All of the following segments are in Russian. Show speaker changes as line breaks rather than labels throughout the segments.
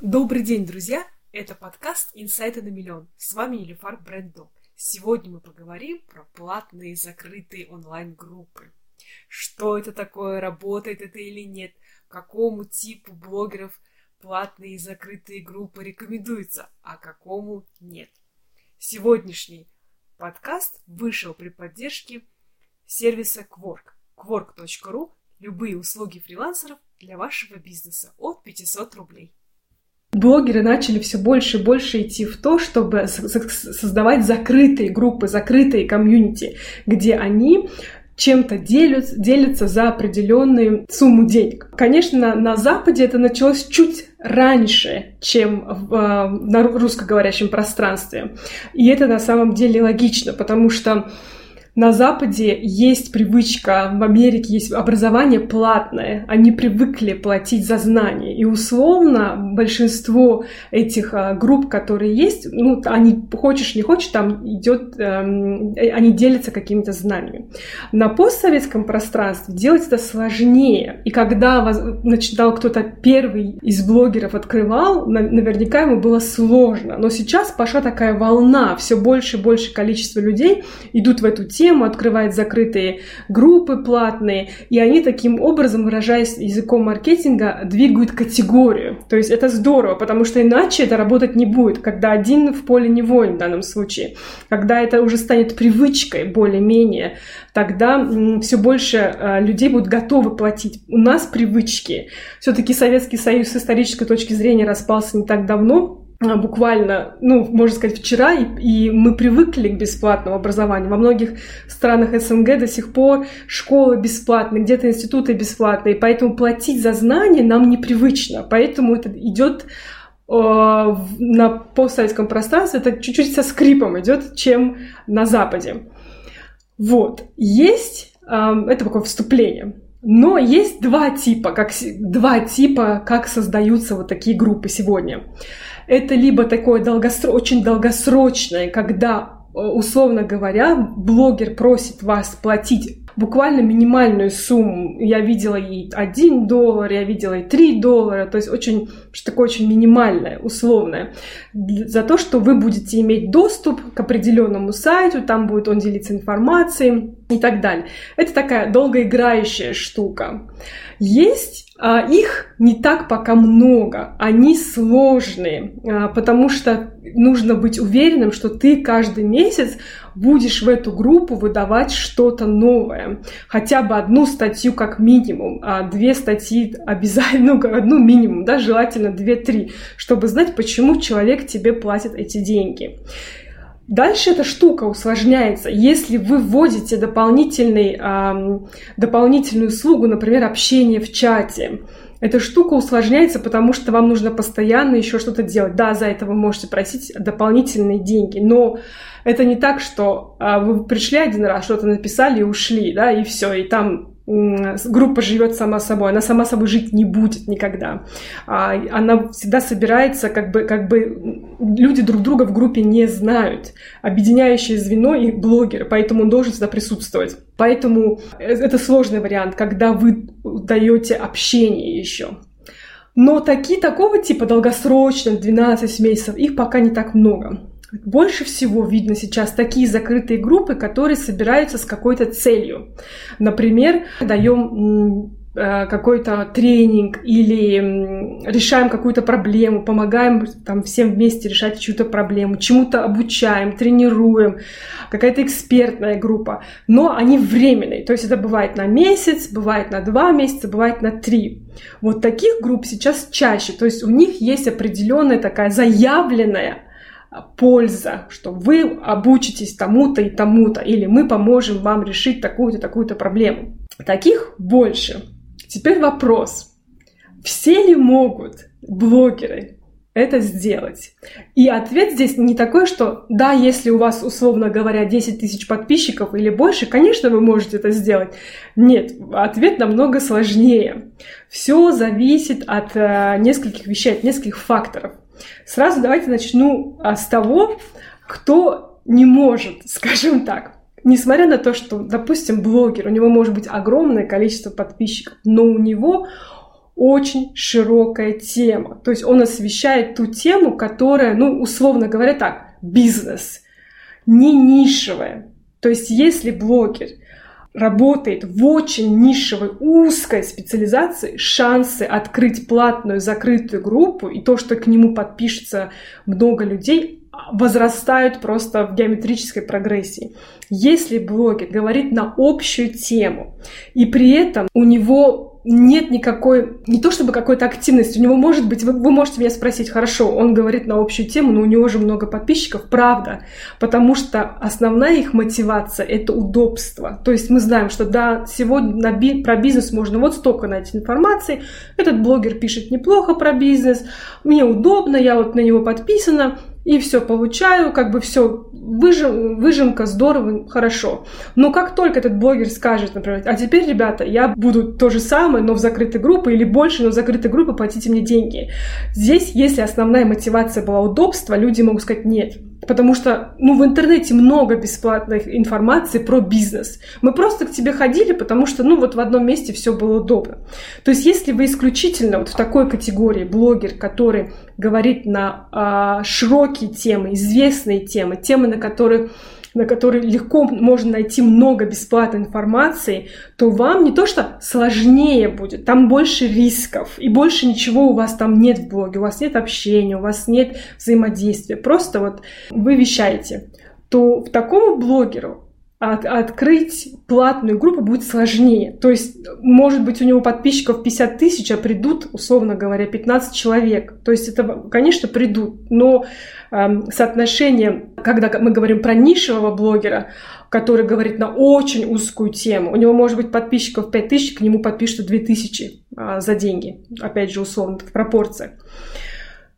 Добрый день, друзья! Это подкаст «Инсайты на миллион». С вами Елифар Брендо. Сегодня мы поговорим про платные закрытые онлайн-группы. Что это такое, работает это или нет, какому типу блогеров платные закрытые группы рекомендуются, а какому нет. Сегодняшний подкаст вышел при поддержке сервиса Quark. Quark.ru – любые услуги фрилансеров для вашего бизнеса от 500 рублей
блогеры начали все больше и больше идти в то, чтобы создавать закрытые группы, закрытые комьюнити, где они чем-то делят, делятся за определенную сумму денег. Конечно, на, Западе это началось чуть раньше, чем в, э, на русскоговорящем пространстве. И это на самом деле логично, потому что на Западе есть привычка, в Америке есть образование платное, они привыкли платить за знания. И условно большинство этих а, групп, которые есть, ну, они, хочешь не хочешь, там идет, эм, э, они делятся какими-то знаниями. На постсоветском пространстве делать это сложнее. И когда начинал кто-то первый из блогеров открывал, наверняка ему было сложно. Но сейчас пошла такая волна, все больше и больше количество людей идут в эту тему, тему, открывает закрытые группы платные, и они таким образом, выражаясь языком маркетинга, двигают категорию. То есть это здорово, потому что иначе это работать не будет, когда один в поле не воин в данном случае. Когда это уже станет привычкой более-менее, тогда все больше э, людей будут готовы платить. У нас привычки. Все-таки Советский Союз с исторической точки зрения распался не так давно, буквально, ну, можно сказать, вчера, и, и мы привыкли к бесплатному образованию. Во многих странах СНГ до сих пор школы бесплатные, где-то институты бесплатные, поэтому платить за знания нам непривычно. Поэтому это идет э, на постсоветском пространстве, это чуть-чуть со скрипом идет, чем на Западе. Вот. Есть, э, это такое вступление. Но есть два типа, как, два типа, как создаются вот такие группы сегодня. Это либо такое долгосро... очень долгосрочное, когда, э, условно говоря, блогер просит вас платить буквально минимальную сумму. Я видела и 1 доллар, я видела и 3 доллара, то есть очень, что такое очень минимальное, условное. За то, что вы будете иметь доступ к определенному сайту, там будет он делиться информацией и так далее. Это такая долгоиграющая штука. Есть а, их не так пока много, они сложные, а, потому что нужно быть уверенным, что ты каждый месяц будешь в эту группу выдавать что-то новое. Хотя бы одну статью как минимум, а две статьи обязательно, ну, одну минимум, да, желательно две-три, чтобы знать, почему человек тебе платит эти деньги. Дальше эта штука усложняется. Если вы вводите дополнительный, эм, дополнительную услугу, например, общение в чате, эта штука усложняется, потому что вам нужно постоянно еще что-то делать. Да, за это вы можете просить дополнительные деньги, но это не так, что э, вы пришли один раз, что-то написали и ушли, да, и все, и там группа живет сама собой, она сама собой жить не будет никогда. А, она всегда собирается, как бы, как бы люди друг друга в группе не знают. Объединяющее звено и блогеры, поэтому он должен всегда присутствовать. Поэтому э, это сложный вариант, когда вы даете общение еще. Но такие такого типа долгосрочных, 12 месяцев, их пока не так много. Больше всего видно сейчас такие закрытые группы, которые собираются с какой-то целью. Например, даем э, какой-то тренинг или решаем какую-то проблему, помогаем там всем вместе решать чью-то проблему, чему-то обучаем, тренируем, какая-то экспертная группа. Но они временные, то есть это бывает на месяц, бывает на два месяца, бывает на три. Вот таких групп сейчас чаще, то есть у них есть определенная такая заявленная польза, что вы обучитесь тому-то и тому-то, или мы поможем вам решить такую-то, такую-то проблему. Таких больше. Теперь вопрос. Все ли могут блогеры это сделать? И ответ здесь не такой, что да, если у вас, условно говоря, 10 тысяч подписчиков или больше, конечно, вы можете это сделать. Нет, ответ намного сложнее. Все зависит от э, нескольких вещей, от нескольких факторов. Сразу давайте начну а, с того, кто не может, скажем так. Несмотря на то, что, допустим, блогер, у него может быть огромное количество подписчиков, но у него очень широкая тема. То есть он освещает ту тему, которая, ну, условно говоря так, бизнес, не нишевая. То есть если блогер работает в очень нишевой, узкой специализации, шансы открыть платную закрытую группу и то, что к нему подпишется много людей, возрастают просто в геометрической прогрессии. Если блогер говорит на общую тему, и при этом у него нет никакой, не то чтобы какой-то активности, у него может быть, вы, вы можете меня спросить, хорошо, он говорит на общую тему, но у него же много подписчиков, правда, потому что основная их мотивация – это удобство. То есть мы знаем, что да, сегодня на би, про бизнес можно вот столько найти информации, этот блогер пишет неплохо про бизнес, мне удобно, я вот на него подписана, и все получаю, как бы все, выжим, выжимка, здорово, хорошо. Но как только этот блогер скажет, например, а теперь, ребята, я буду то же самое, но в закрытой группе, или больше, но в закрытой группе, платите мне деньги. Здесь, если основная мотивация была удобство, люди могут сказать нет. Потому что, ну, в интернете много бесплатной информации про бизнес. Мы просто к тебе ходили, потому что, ну, вот в одном месте все было удобно. То есть, если вы исключительно вот в такой категории блогер, который говорит на а, широкие темы, известные темы, темы, на которые на которые легко можно найти много бесплатной информации, то вам не то что сложнее будет, там больше рисков, и больше ничего у вас там нет в блоге, у вас нет общения, у вас нет взаимодействия, просто вот вы вещаете, то такому блогеру от, открыть платную группу будет сложнее. То есть, может быть, у него подписчиков 50 тысяч, а придут, условно говоря, 15 человек. То есть, это, конечно, придут, но э, соотношение, когда мы говорим про нишевого блогера, который говорит на очень узкую тему, у него может быть подписчиков 5 тысяч, к нему подпишут 2 тысячи э, за деньги. Опять же, условно, в пропорциях.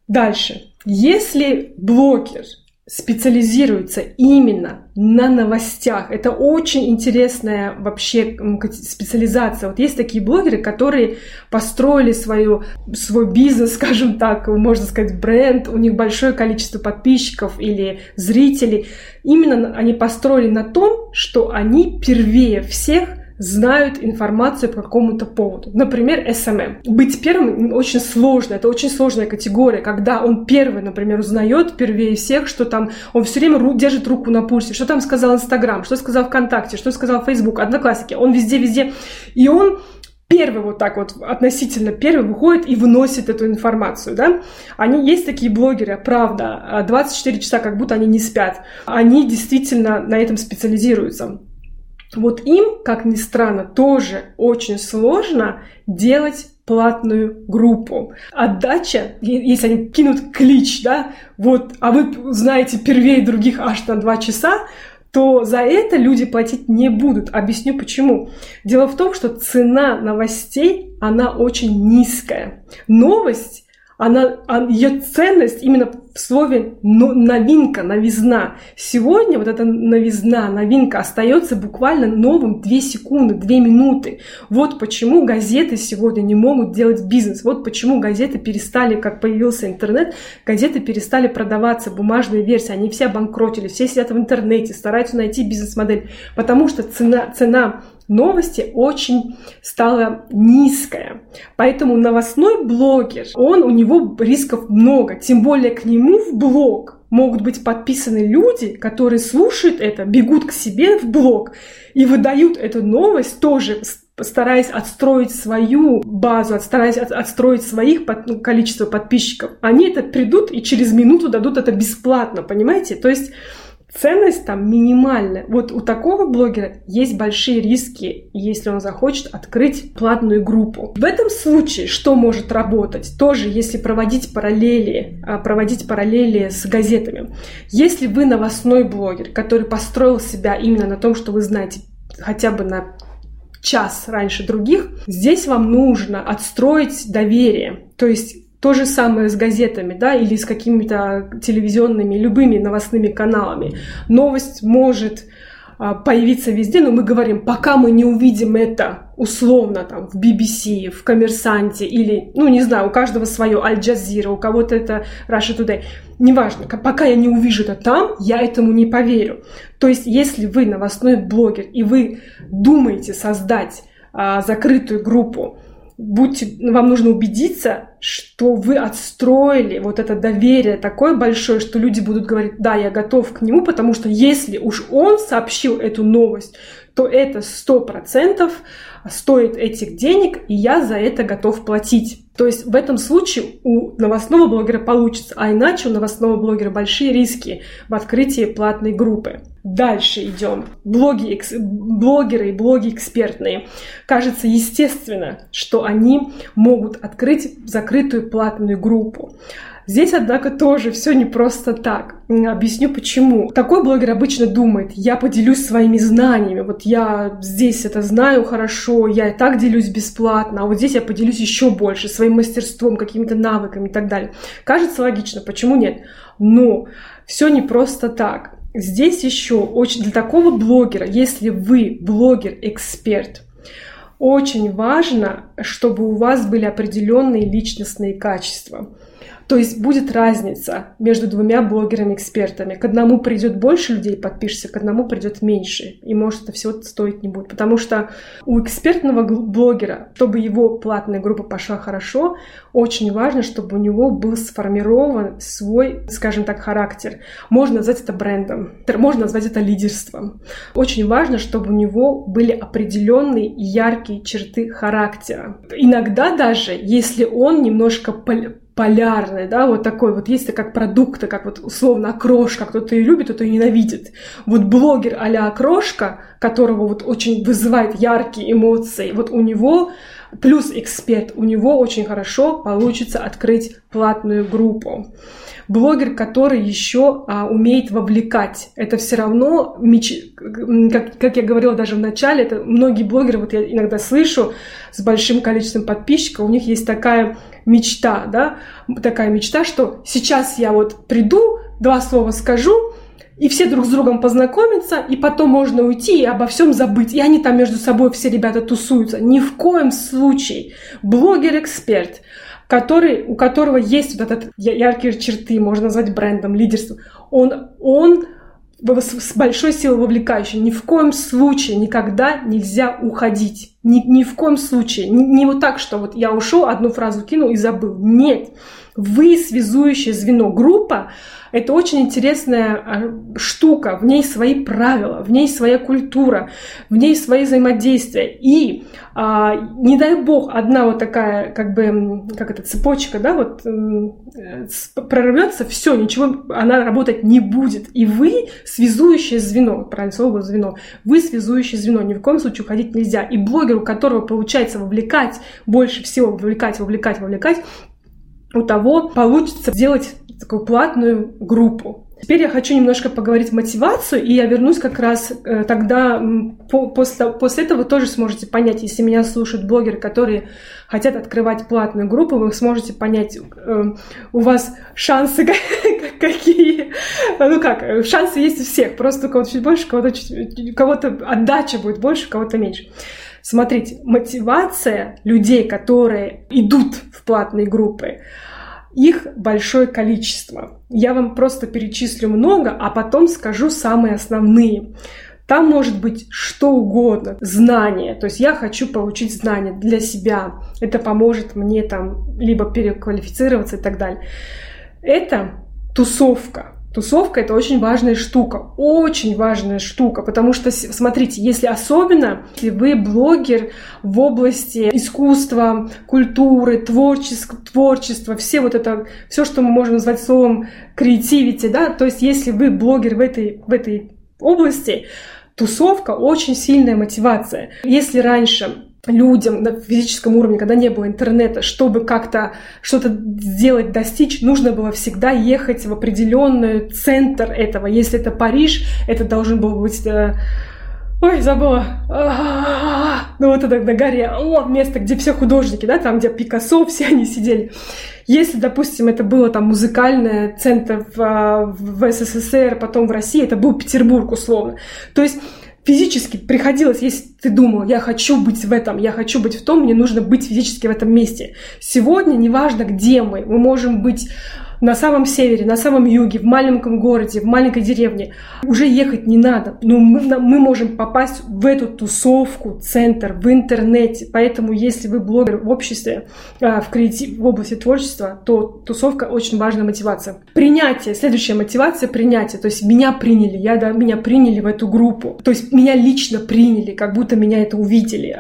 Дальше. Если блогер специализируется именно на новостях. Это очень интересная вообще специализация. Вот есть такие блогеры, которые построили свою, свой бизнес, скажем так, можно сказать, бренд, у них большое количество подписчиков или зрителей. Именно они построили на том, что они первее всех знают информацию по какому-то поводу. Например, SMM. Быть первым очень сложно, это очень сложная категория, когда он первый, например, узнает первее всех, что там, он все время ру- держит руку на пульсе, что там сказал Инстаграм, что сказал ВКонтакте, что сказал Фейсбук, Одноклассники, он везде-везде, и он первый вот так вот относительно первый выходит и выносит эту информацию, да. Они, есть такие блогеры, правда, 24 часа, как будто они не спят. Они действительно на этом специализируются. Вот им, как ни странно, тоже очень сложно делать платную группу. Отдача, если они кинут клич, да, вот, а вы знаете первее других аж на два часа, то за это люди платить не будут. Объясню почему. Дело в том, что цена новостей, она очень низкая. Новость она, а, ее ценность именно в слове новинка, новизна. Сегодня вот эта новизна, новинка остается буквально новым 2 секунды, 2 минуты. Вот почему газеты сегодня не могут делать бизнес. Вот почему газеты перестали, как появился интернет, газеты перестали продаваться, бумажные версии, они все обанкротили, все сидят в интернете, стараются найти бизнес-модель, потому что цена, цена новости очень стала низкая. Поэтому новостной блогер, он, у него рисков много. Тем более к нему в блог могут быть подписаны люди, которые слушают это, бегут к себе в блог и выдают эту новость тоже стараясь отстроить свою базу, стараясь отстроить своих под, ну, количество подписчиков, они это придут и через минуту дадут это бесплатно, понимаете? То есть ценность там минимальная. Вот у такого блогера есть большие риски, если он захочет открыть платную группу. В этом случае что может работать? Тоже, если проводить параллели, а, проводить параллели с газетами. Если вы новостной блогер, который построил себя именно на том, что вы знаете хотя бы на час раньше других, здесь вам нужно отстроить доверие. То есть то же самое с газетами, да, или с какими-то телевизионными, любыми новостными каналами. Новость может а, появиться везде, но мы говорим, пока мы не увидим это условно там в BBC, в Коммерсанте или, ну не знаю, у каждого свое, Аль Джазира, у кого-то это Russia Today, неважно, пока я не увижу это там, я этому не поверю. То есть, если вы новостной блогер и вы думаете создать а, закрытую группу, будьте, вам нужно убедиться, что вы отстроили вот это доверие такое большое, что люди будут говорить, да, я готов к нему, потому что если уж он сообщил эту новость, то это сто процентов стоит этих денег, и я за это готов платить. То есть в этом случае у новостного блогера получится, а иначе у новостного блогера большие риски в открытии платной группы. Дальше идем. Блоги, экс, блогеры и блоги экспертные. Кажется естественно, что они могут открыть закрытую платную группу. Здесь, однако, тоже все не просто так. Объясню почему. Такой блогер обычно думает, я поделюсь своими знаниями, вот я здесь это знаю хорошо, я и так делюсь бесплатно, а вот здесь я поделюсь еще больше своим мастерством, какими-то навыками и так далее. Кажется логично, почему нет? Но все не просто так. Здесь еще очень для такого блогера, если вы блогер-эксперт, очень важно, чтобы у вас были определенные личностные качества. То есть будет разница между двумя блогерами-экспертами. К одному придет больше людей, подпишется, к одному придет меньше. И может это все стоить не будет. Потому что у экспертного блогера, чтобы его платная группа пошла хорошо, очень важно, чтобы у него был сформирован свой, скажем так, характер. Можно назвать это брендом, можно назвать это лидерством. Очень важно, чтобы у него были определенные яркие черты характера. Иногда даже, если он немножко полярный, да, вот такой вот есть как продукты, как вот условно окрошка, кто-то ее любит, кто-то ее ненавидит. Вот блогер а-ля окрошка, которого вот очень вызывает яркие эмоции, вот у него плюс эксперт, у него очень хорошо получится открыть платную группу. Блогер, который еще а, умеет вовлекать, это все равно, меч... как, как я говорила даже в начале, это многие блогеры, вот я иногда слышу с большим количеством подписчиков, у них есть такая мечта, да, такая мечта, что сейчас я вот приду, два слова скажу, и все друг с другом познакомятся, и потом можно уйти и обо всем забыть. И они там между собой все ребята тусуются. Ни в коем случае. Блогер-эксперт, который, у которого есть вот этот яркие черты, можно назвать брендом, лидерством, он, он с большой силой вовлекающий. Ни в коем случае никогда нельзя уходить. Ни, ни в коем случае. Не, не вот так, что вот я ушел, одну фразу кинул и забыл. Нет. Вы связующее звено. Группа — это очень интересная а, штука. В ней свои правила, в ней своя культура, в ней свои взаимодействия. И а, не дай бог одна вот такая, как бы, как это, цепочка, да, вот э, прорвется, все, ничего, она работать не будет. И вы связующее звено, правильно слово звено, вы связующее звено, ни в коем случае уходить нельзя. И блогеру, которого получается вовлекать, больше всего вовлекать, вовлекать, вовлекать, у того получится сделать такую платную группу. Теперь я хочу немножко поговорить мотивацию, и я вернусь как раз э, тогда, по, после, после этого тоже сможете понять, если меня слушают блогеры, которые хотят открывать платную группу, вы сможете понять, э, у вас шансы какие. Ну как, шансы есть у всех, просто у кого-то чуть больше, у кого-то, чуть, у кого-то отдача будет больше, у кого-то меньше. Смотрите, мотивация людей, которые идут в платные группы, их большое количество. Я вам просто перечислю много, а потом скажу самые основные. Там может быть что угодно, знания. То есть я хочу получить знания для себя. Это поможет мне там либо переквалифицироваться и так далее. Это тусовка. Тусовка это очень важная штука, очень важная штука, потому что, смотрите, если особенно, если вы блогер в области искусства, культуры, творчества, творчества, все вот это, все, что мы можем назвать словом креативити, да, то есть если вы блогер в этой, в этой области, тусовка очень сильная мотивация. Если раньше людям на физическом уровне, когда не было интернета, чтобы как-то что-то сделать, достичь, нужно было всегда ехать в определенный центр этого. Если это Париж, это должен был быть... Э, ой, забыла. Ну вот это на горе. О, место, где все художники, да, там, где Пикассо, все они сидели. Если, допустим, это было там музыкальный центр в, в СССР, потом в России, это был Петербург условно. То есть физически приходилось, если ты думал, я хочу быть в этом, я хочу быть в том, мне нужно быть физически в этом месте. Сегодня, неважно, где мы, мы можем быть на самом севере, на самом юге, в маленьком городе, в маленькой деревне. Уже ехать не надо. Но мы, мы можем попасть в эту тусовку, центр, в интернете. Поэтому, если вы блогер в обществе, а, в, креатив, в области творчества, то тусовка очень важная мотивация. Принятие. Следующая мотивация – принятие. То есть меня приняли, я, да, меня приняли в эту группу. То есть меня лично приняли, как будто меня это увидели.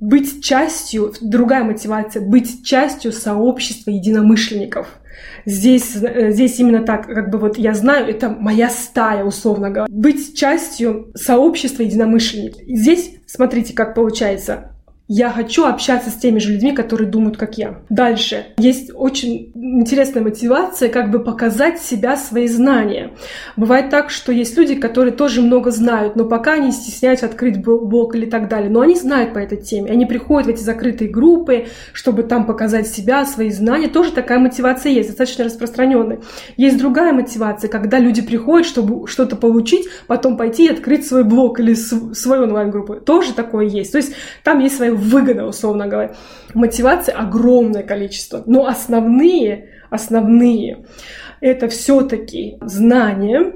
Быть частью, другая мотивация – быть частью сообщества единомышленников. Здесь, э, здесь именно так, как бы вот я знаю, это моя стая, условно говоря. Быть частью сообщества единомышленников. Здесь, смотрите, как получается. Я хочу общаться с теми же людьми, которые думают, как я. Дальше. Есть очень интересная мотивация, как бы показать себя, свои знания. Бывает так, что есть люди, которые тоже много знают, но пока они стесняются открыть блог или так далее. Но они знают по этой теме. Они приходят в эти закрытые группы, чтобы там показать себя, свои знания. Тоже такая мотивация есть, достаточно распространенная. Есть другая мотивация, когда люди приходят, чтобы что-то получить, потом пойти и открыть свой блог или свою онлайн-группу. Тоже такое есть. То есть там есть свои выгода, условно говоря. Мотивации огромное количество, но основные, основные это все-таки знания,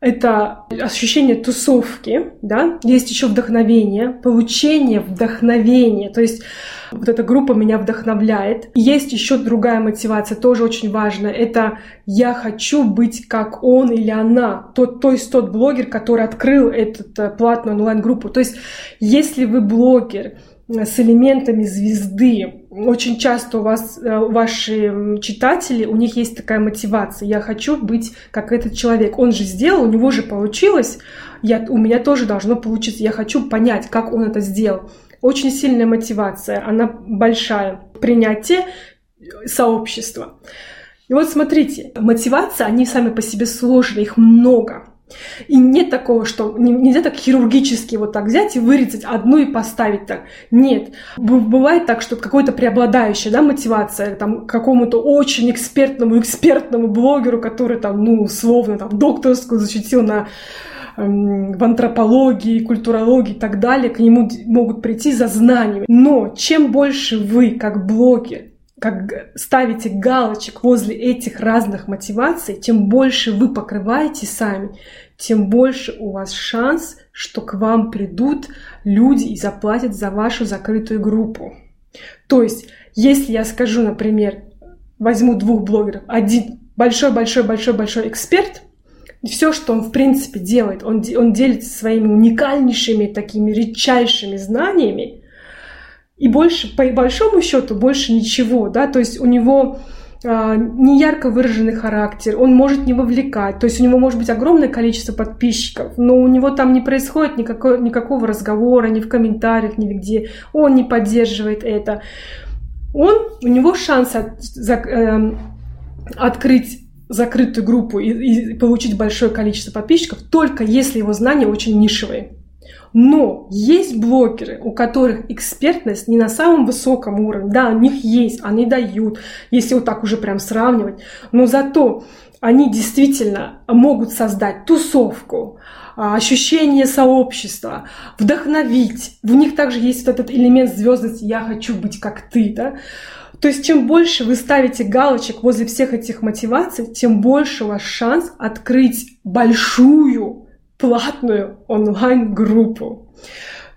это ощущение тусовки, да, есть еще вдохновение, получение вдохновения, то есть вот эта группа меня вдохновляет. есть еще другая мотивация, тоже очень важная, это я хочу быть как он или она, тот, то есть тот блогер, который открыл эту э, платную онлайн-группу. То есть если вы блогер, с элементами звезды. Очень часто у вас, э, ваши читатели, у них есть такая мотивация. Я хочу быть как этот человек. Он же сделал, у него же получилось. Я, у меня тоже должно получиться. Я хочу понять, как он это сделал. Очень сильная мотивация, она большая. Принятие сообщества. И вот смотрите, мотивация, они сами по себе сложные, их много. И нет такого, что нельзя так хирургически вот так взять и вырезать одну и поставить так. Нет. Бывает так, что какой-то преобладающая да, мотивация там, какому-то очень экспертному, экспертному блогеру, который там, ну, условно, там, докторскую защитил на эм, в антропологии, культурологии и так далее, к нему могут прийти за знаниями. Но чем больше вы, как блогер, как ставите галочек возле этих разных мотиваций, тем больше вы покрываете сами, тем больше у вас шанс, что к вам придут люди и заплатят за вашу закрытую группу. То есть, если я скажу, например, возьму двух блогеров, один большой-большой-большой-большой эксперт, все, что он в принципе делает, он, он делится своими уникальнейшими, такими редчайшими знаниями, и больше, по большому счету, больше ничего, да, то есть у него а, не ярко выраженный характер, он может не вовлекать, то есть у него может быть огромное количество подписчиков, но у него там не происходит никакой, никакого разговора, ни в комментариях, ни где, он не поддерживает это. Он, у него шанс от, за, э, открыть закрытую группу и, и получить большое количество подписчиков только если его знания очень нишевые. Но есть блогеры, у которых экспертность не на самом высоком уровне. Да, у них есть, они дают, если вот так уже прям сравнивать. Но зато они действительно могут создать тусовку, а, ощущение сообщества, вдохновить. В них также есть вот этот элемент звездности «я хочу быть как ты», да? То есть чем больше вы ставите галочек возле всех этих мотиваций, тем больше у вас шанс открыть большую платную онлайн-группу.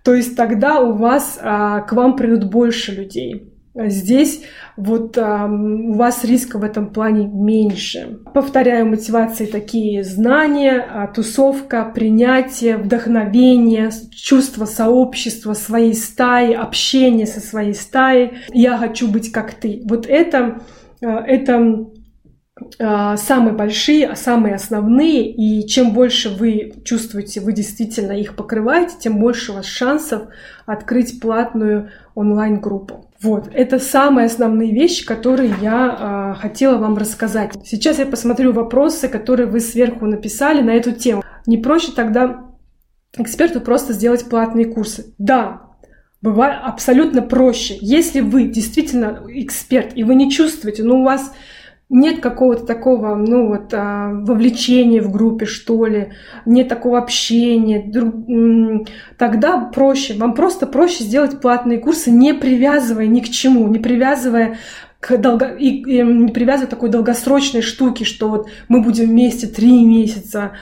То есть тогда у вас а, к вам придут больше людей. Здесь вот а, у вас риска в этом плане меньше. Повторяю, мотивации такие знания, а, тусовка, принятие, вдохновение, чувство сообщества, своей стаи, общение со своей стаей. Я хочу быть как ты. Вот это, а, это самые большие, а самые основные, и чем больше вы чувствуете, вы действительно их покрываете, тем больше у вас шансов открыть платную онлайн-группу. Вот, это самые основные вещи, которые я э, хотела вам рассказать. Сейчас я посмотрю вопросы, которые вы сверху написали на эту тему. Не проще тогда эксперту просто сделать платные курсы? Да, бывает абсолютно проще. Если вы действительно эксперт, и вы не чувствуете, но у вас нет какого-то такого, ну вот, а, вовлечения в группе, что ли, нет такого общения, тогда проще, вам просто проще сделать платные курсы, не привязывая ни к чему, не привязывая к долго... и, и не привязывать к такой долгосрочной штуке, что вот мы будем вместе три месяца,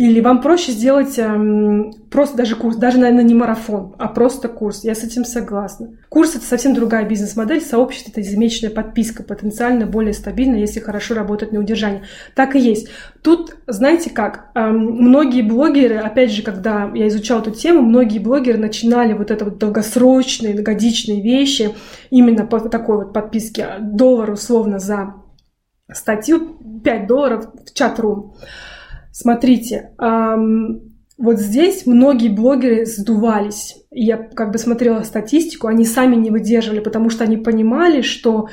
или вам проще сделать эм, просто даже курс, даже, наверное, не марафон, а просто курс. Я с этим согласна. Курс — это совсем другая бизнес-модель, сообщество — это ежемесячная подписка, потенциально более стабильная, если хорошо работать на удержание. Так и есть. Тут, знаете как, эм, многие блогеры, опять же, когда я изучала эту тему, многие блогеры начинали вот это вот долгосрочные, годичные вещи именно по такой вот подписке, доллар условно за статью, 5 долларов в чат-рум. Смотрите, эм, вот здесь многие блогеры сдувались. Я как бы смотрела статистику, они сами не выдерживали, потому что они понимали, что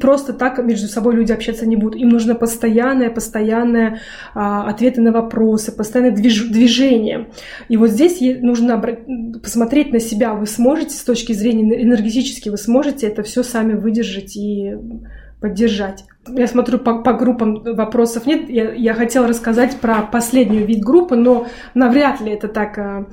просто так между собой люди общаться не будут. Им нужно постоянное, постоянное а, ответы на вопросы, постоянное движ, движение. И вот здесь нужно посмотреть на себя. Вы сможете с точки зрения энергетически, вы сможете это все сами выдержать и поддержать. Я смотрю, по, по группам вопросов нет. Я, я хотела рассказать про последнюю вид группы, но навряд ли это так а,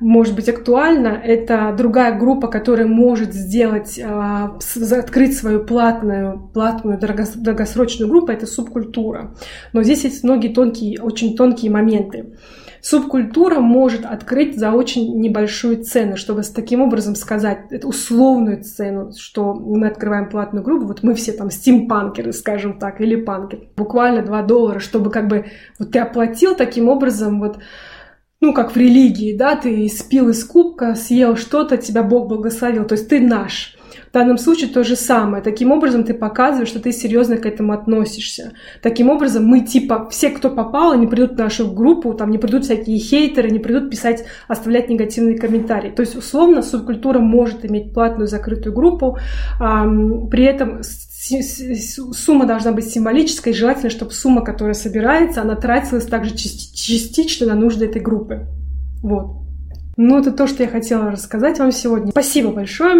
может быть актуально. Это другая группа, которая может сделать, а, открыть свою платную, платную долгосрочную группу. Это субкультура. Но здесь есть многие тонкие, очень тонкие моменты. Субкультура может открыть за очень небольшую цену, чтобы с таким образом сказать эту условную цену, что мы открываем платную группу, вот мы все там стимпанкеры, скажем так, или панкеры. Буквально 2 доллара, чтобы как бы вот ты оплатил таким образом вот ну, как в религии, да, ты спил из кубка, съел что-то, тебя Бог благословил, то есть ты наш. В данном случае то же самое. Таким образом ты показываешь, что ты серьезно к этому относишься. Таким образом мы типа, все, кто попал, они придут в нашу группу, там не придут всякие хейтеры, не придут писать, оставлять негативные комментарии. То есть условно субкультура может иметь платную закрытую группу, при этом сумма должна быть символической, желательно, чтобы сумма, которая собирается, она тратилась также частично на нужды этой группы. Вот. Ну, это то, что я хотела рассказать вам сегодня. Спасибо большое.